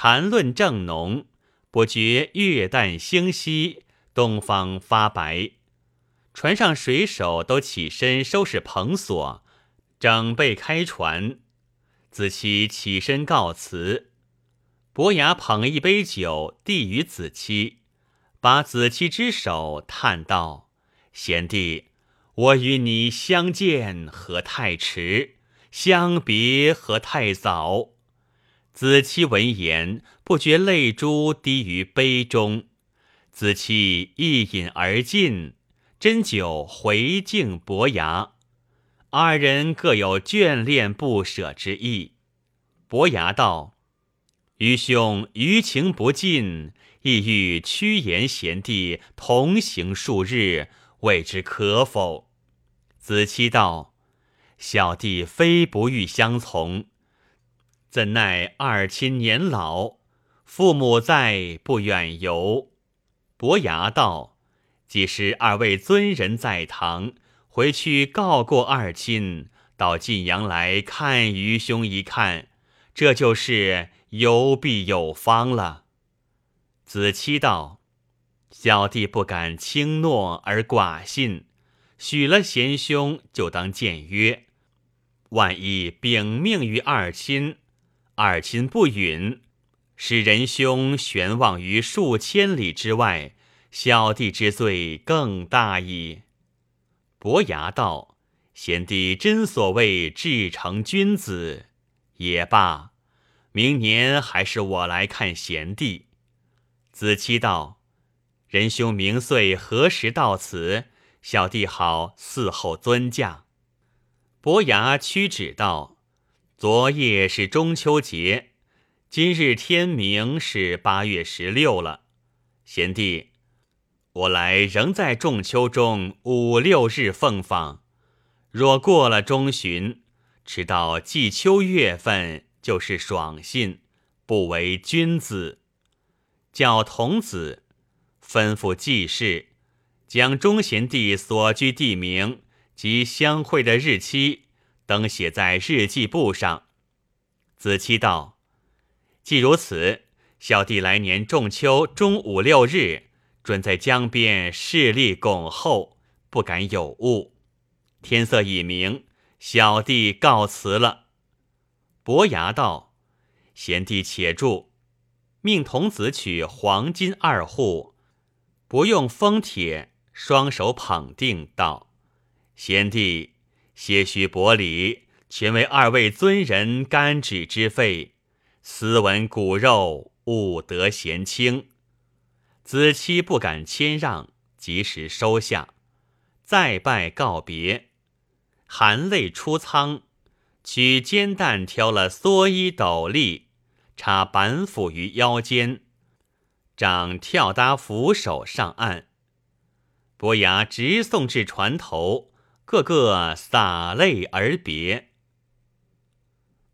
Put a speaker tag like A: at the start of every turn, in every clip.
A: 谈论正浓，不觉月淡星稀，东方发白。船上水手都起身收拾篷索，整备开船。子期起身告辞，伯牙捧一杯酒递与子期，把子期之手叹道：“贤弟，我与你相见何太迟，相别何太早。”子期闻言，不觉泪珠滴于杯中。子期一饮而尽。斟酒回敬伯牙，二人各有眷恋不舍之意。伯牙道：“愚兄余情不尽，意欲屈言贤弟同行数日，未知可否？”子期道：“小弟非不欲相从，怎奈二亲年老，父母在，不远游。”伯牙道。即使二位尊人在堂，回去告过二亲，到晋阳来看愚兄一看，这就是有必有方了。子期道：“小弟不敢轻诺而寡信，许了贤兄，就当见约。万一禀命于二亲，二亲不允，使仁兄悬望于数千里之外。”小弟之罪更大矣。伯牙道：“贤弟真所谓至诚君子，也罢。明年还是我来看贤弟。”子期道：“仁兄明岁何时到此？小弟好伺候尊驾。”伯牙屈指道：“昨夜是中秋节，今日天明是八月十六了。贤弟。”我来仍在仲秋中五六日奉访，若过了中旬，迟到季秋月份，就是爽信，不为君子。叫童子吩咐记事，将中贤弟所居地名及相会的日期登写在日记簿上。子期道：“既如此，小弟来年仲秋中五六日。”准在江边势力拱候，不敢有误。天色已明，小弟告辞了。伯牙道：“贤弟且住，命童子取黄金二户，不用封帖，双手捧定，道：‘贤弟些许薄礼，全为二位尊人甘旨之费，斯文骨肉，勿得嫌轻。’”子期不敢谦让，及时收下，再拜告别，含泪出舱，取煎蛋挑了蓑衣斗笠，插板斧于腰间，掌跳搭扶手上岸。伯牙直送至船头，个个洒泪而别。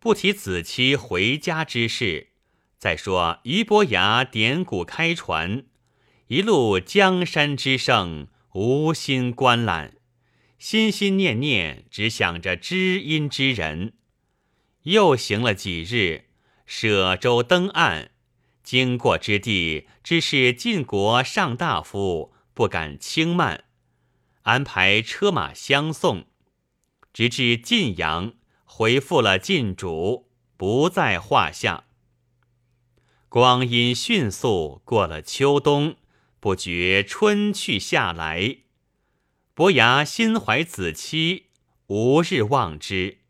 A: 不提子期回家之事，再说俞伯牙点鼓开船。一路江山之盛，无心观览，心心念念只想着知音之人。又行了几日，舍舟登岸，经过之地，只是晋国上大夫，不敢轻慢，安排车马相送，直至晋阳，回复了晋主，不在话下。光阴迅速过了秋冬。不觉春去夏来，伯牙心怀子期，无日忘之。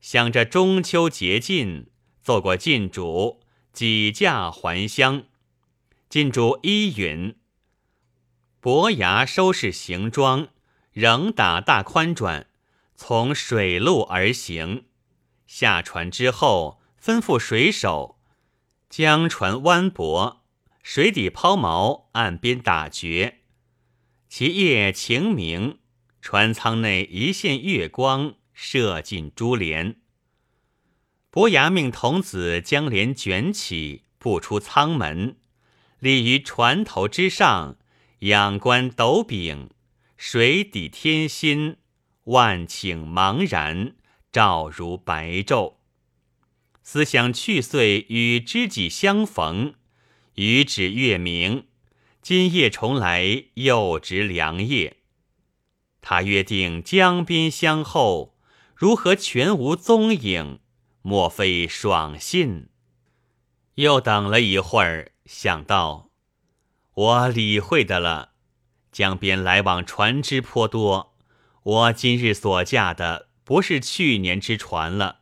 A: 想着中秋节近，奏过晋主，几驾还乡。晋主依允，伯牙收拾行装，仍打大宽转，从水路而行。下船之后，吩咐水手将船弯泊。水底抛锚，岸边打绝。其夜晴明，船舱内一线月光射进珠帘。伯牙命童子将帘卷起，步出舱门，立于船头之上，仰观斗柄，水底天心，万顷茫然，照如白昼。思想去岁与知己相逢，余指月明。今夜重来，又值良夜。他约定江边相候，如何全无踪影？莫非爽信？又等了一会儿，想到我理会的了。江边来往船只颇多，我今日所驾的不是去年之船了。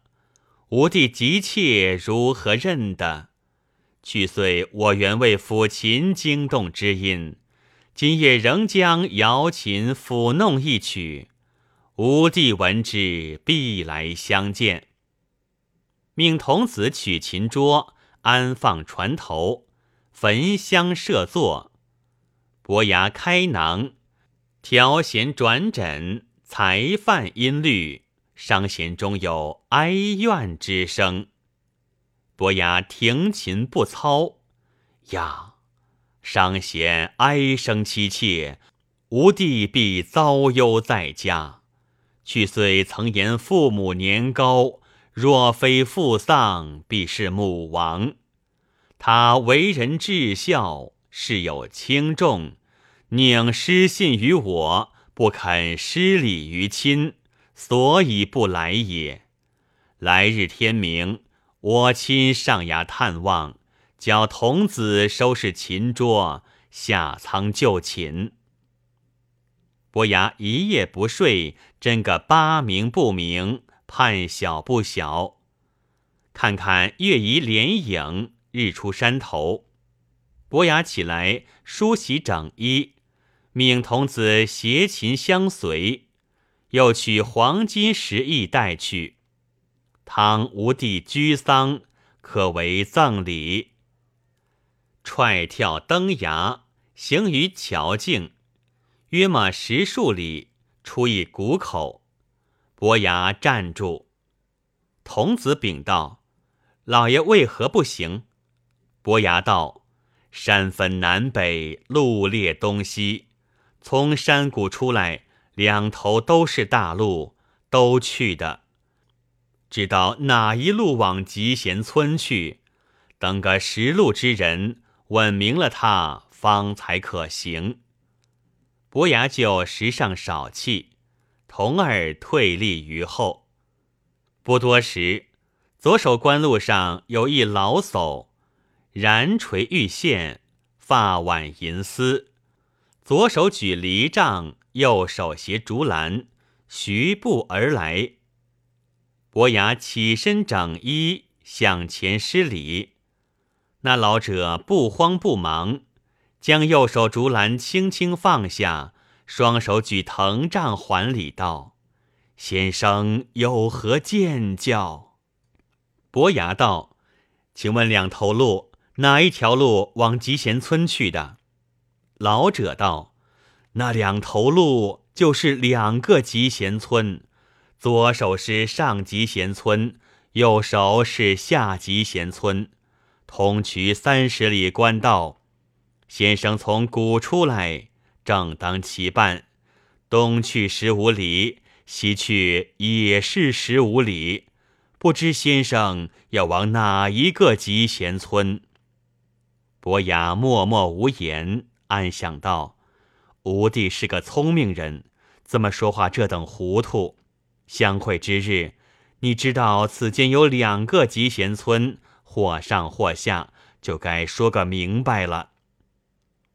A: 吾弟急切如何认得？去岁我原为抚琴惊动之音，今夜仍将瑶琴抚弄一曲。吾弟闻之，必来相见。命童子取琴桌，安放船头，焚香设座。伯牙开囊，调弦转枕，才泛音律。商弦中有哀怨之声，伯牙停琴不操。呀，商弦哀声凄切，吾弟必遭忧在家。去岁曾言父母年高，若非父丧，必是母亡。他为人至孝，事有轻重，宁失信于我，不肯失礼于亲。所以不来也。来日天明，我亲上衙探望，叫童子收拾琴桌，下仓就寝。伯牙一夜不睡，真个八明不明，盼晓不晓。看看月移连影，日出山头。伯牙起来梳洗整衣，命童子携琴相随。又取黄金十亿带去，倘吴地居丧，可为葬礼。踹跳登崖，行于桥径，约马十数里，出一谷口。伯牙站住，童子禀道：“老爷为何不行？”伯牙道：“山分南北，路列东西，从山谷出来。”两头都是大路，都去的。知道哪一路往集贤村去，等个识路之人问明了他，方才可行。伯牙就时上少气，童儿退立于后。不多时，左手官路上有一老叟，髯垂玉线，发挽银丝，左手举犁杖。右手携竹篮，徐步而来。伯牙起身整衣，向前施礼。那老者不慌不忙，将右手竹篮轻轻放下，双手举藤杖还礼道：“先生有何见教？”伯牙道：“请问两头路哪一条路往集贤村去的？”老者道。那两头路就是两个集贤村，左手是上集贤村，右手是下集贤村，通衢三十里官道。先生从谷出来，正当其半，东去十五里，西去也是十五里，不知先生要往哪一个集贤村？伯牙默默无言，暗想道。吾弟是个聪明人，怎么说话这等糊涂？相会之日，你知道此间有两个集贤村，或上或下，就该说个明白了。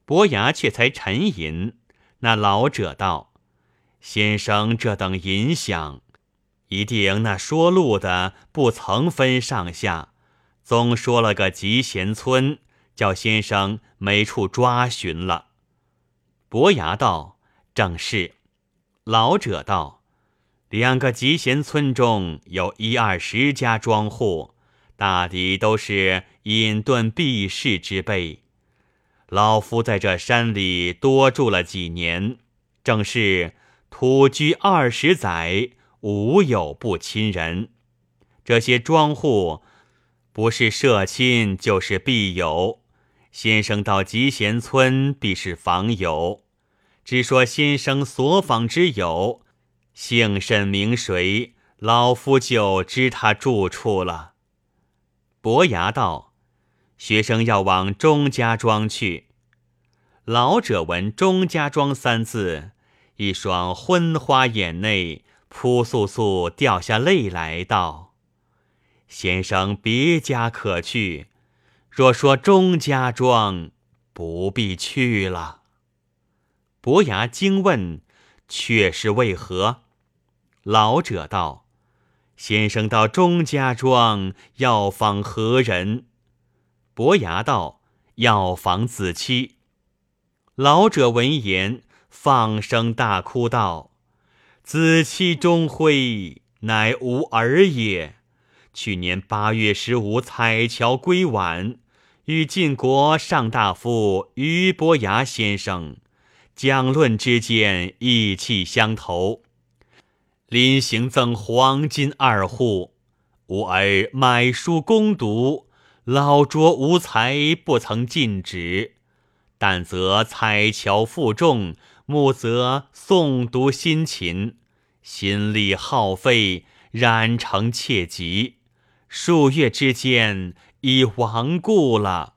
A: 伯牙却才沉吟。那老者道：“先生这等淫想，一定那说路的不曾分上下，总说了个集贤村，叫先生没处抓寻了。”伯牙道：“正是。”老者道：“两个集贤村中有一二十家庄户，大抵都是隐遁避世之辈。老夫在这山里多住了几年，正是土居二十载，无有不亲人。这些庄户，不是社亲，就是必友。”先生到集贤村，必是访友。只说先生所访之友，姓甚名谁，老夫就知他住处了。伯牙道：“学生要往钟家庄去。”老者闻“钟家庄”三字，一双昏花眼内扑簌簌掉下泪来，道：“先生别家可去，若说钟家庄，不必去了。”伯牙惊问：“却是为何？”老者道：“先生到钟家庄要访何人？”伯牙道：“要访子期。”老者闻言，放声大哭道：“子期终归，乃吾儿也。去年八月十五彩桥归晚，与晋国上大夫俞伯牙先生讲论之间，意气相投。临行赠黄金二户，吾儿买书攻读，老拙无才，不曾禁止。”但则彩桥负重，目则诵读辛勤，心力耗费，染成切疾，数月之间已亡故了。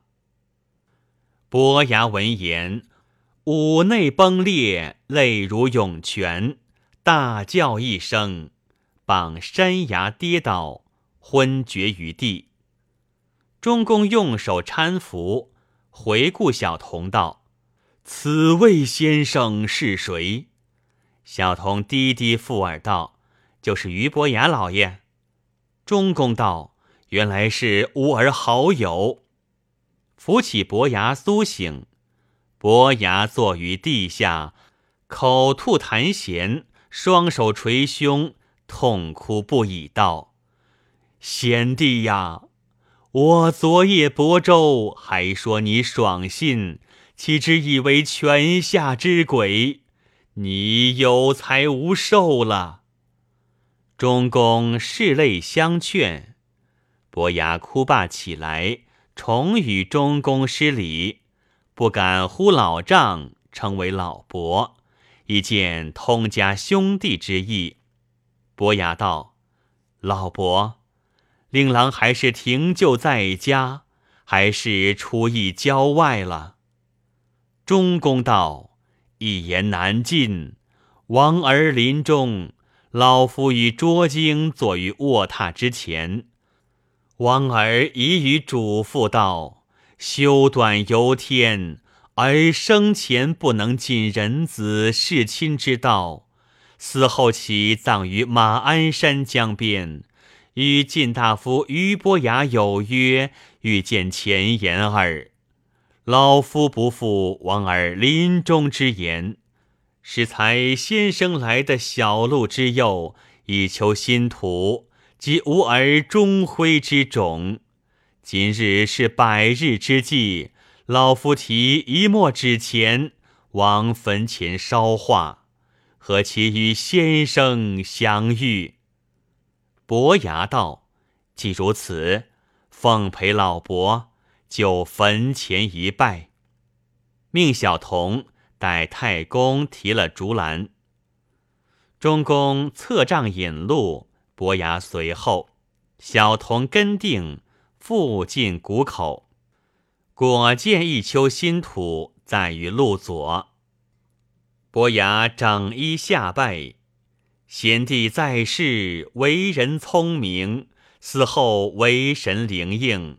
A: 伯牙闻言，五内崩裂，泪如涌泉，大叫一声，傍山崖跌倒，昏厥于地。中公用手搀扶。回顾小童道：“此位先生是谁？”小童低低附耳道：“就是俞伯牙老爷。”中公道：“原来是吾儿好友。”扶起伯牙苏醒，伯牙坐于地下，口吐痰涎，双手捶胸，痛哭不已道：“贤弟呀！”我昨夜亳州，还说你爽信，岂知以为泉下之鬼？你有才无寿了。中公拭泪相劝，伯牙哭罢起来，重与中公施礼，不敢呼老丈，称为老伯，以见通家兄弟之意。伯牙道：“老伯。”令郎还是停就在家，还是出役郊外了？中公道一言难尽。王儿临终，老夫与卓荆坐于卧榻之前，王儿已与嘱咐道：“修短由天，而生前不能尽人子事亲之道，死后其葬于马鞍山江边。”与晋大夫俞伯牙有约，欲见前言耳。老夫不负王儿临终之言，是才先生来的小路之右，以求新土，及吾儿终辉之种。今日是百日之际，老夫提一墨纸钱，往坟前烧化，何其与先生相遇？伯牙道：“既如此，奉陪老伯就坟前一拜，命小童待太公提了竹篮。中公策杖引路，伯牙随后，小童跟定，复进谷口。果见一丘新土在于路左。伯牙整衣下拜。”贤弟在世为人聪明，死后为神灵应。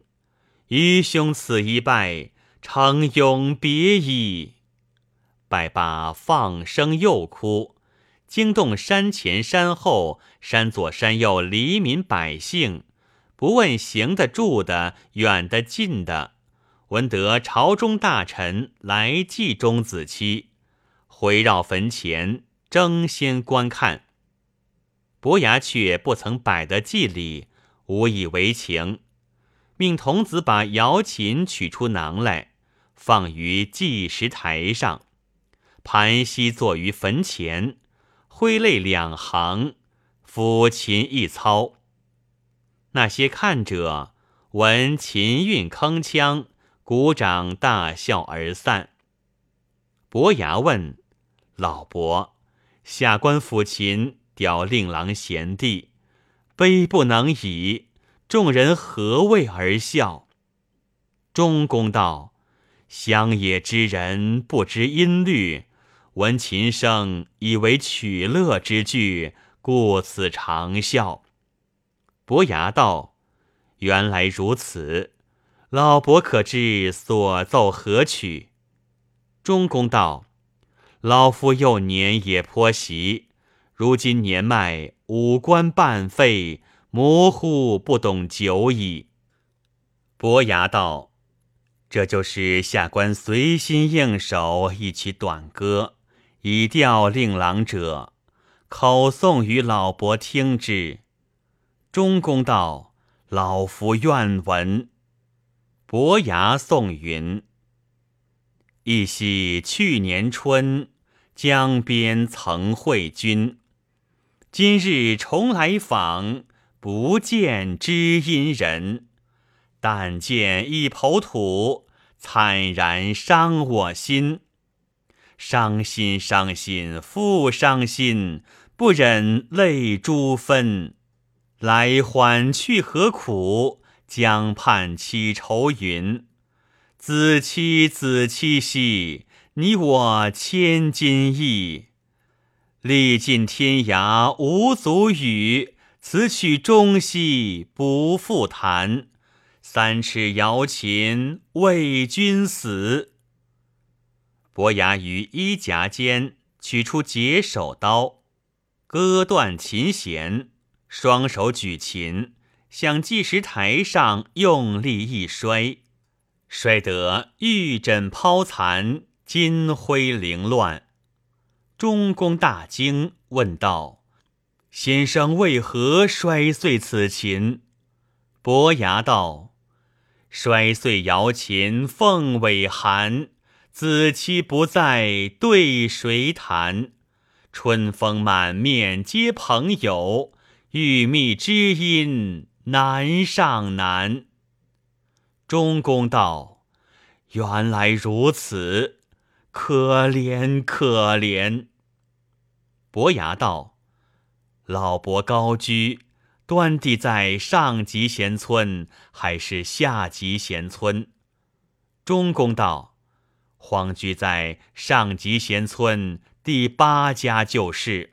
A: 愚兄此一拜，诚永别矣。拜罢，放声又哭，惊动山前山后、山左山右黎民百姓，不问行的、住的、远的、近的，闻得朝中大臣来祭钟子期，回绕坟前争先观看。伯牙却不曾摆得祭礼，无以为情，命童子把瑶琴取出囊来，放于祭石台上，盘膝坐于坟前，挥泪两行，抚琴一操。那些看者闻琴韵铿锵，鼓掌大笑而散。伯牙问老伯：“下官抚琴。”吊令郎贤弟，悲不能已，众人何谓而笑？中公道：乡野之人不知音律，闻琴声以为取乐之句，故此长笑。伯牙道：原来如此，老伯可知所奏何曲？中公道：老夫幼年也颇习，如今年迈，五官半废。模糊不懂久矣。伯牙道：“这就是下官随心应手一曲短歌，以吊令郎者，口诵与老伯听之。”中公道：“老夫愿闻。”伯牙诵云：“忆昔去年春，江边曾会君，今日重来访。”不见知音人，但见一抔土，惨然伤我心。伤心伤心复伤心，不忍泪珠分。来欢去何苦？江畔起愁云。子期子期兮，你我千金易。历尽天涯无足语。此曲终兮不复弹，三尺瑶琴为君死。伯牙于衣夹间取出解手刀，割断琴弦，双手举琴，向计时台上用力一摔，摔得玉枕抛残，金辉凌乱。中公大惊，问道。先生为何摔碎此琴？伯牙道：“摔碎瑶琴凤尾寒，子期不在对谁弹？春风满面皆朋友，欲觅知音难上难。”中公道：“原来如此，可怜可怜。”伯牙道。老伯高居，端地在上极贤村还是下极贤村？中公道：荒居在上集贤村第八家就是。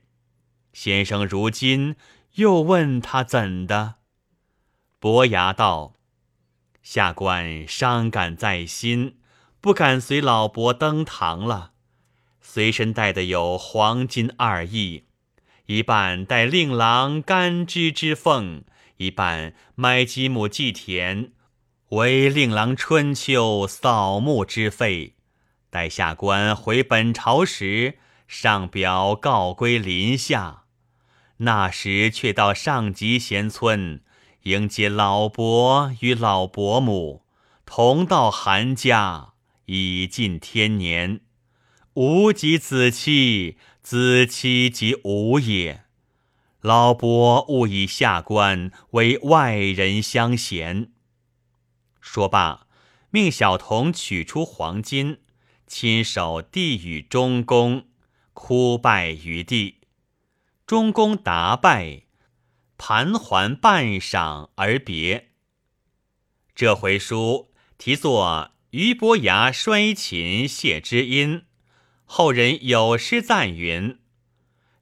A: 先生如今又问他怎的？伯牙道：下官伤感在心，不敢随老伯登堂了。随身带的有黄金二亿。一半带令郎甘枝之凤，一半买几亩祭田，为令郎春秋扫墓之费。待下官回本朝时，上表告归林下。那时却到上极贤村迎接老伯与老伯母，同到韩家，已近天年，无及子期。子期即吾也，老伯勿以下官为外人相嫌。说罢，命小童取出黄金，亲手递与中公，哭拜于地。中公答拜，盘桓半晌而别。这回书题作《俞伯牙摔琴谢知音》。后人有诗赞云：“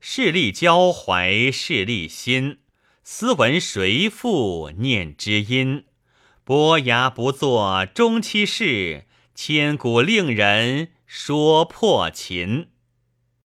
A: 势力交怀势力心，斯文谁复念知音？伯牙不作终期事，千古令人说破琴。”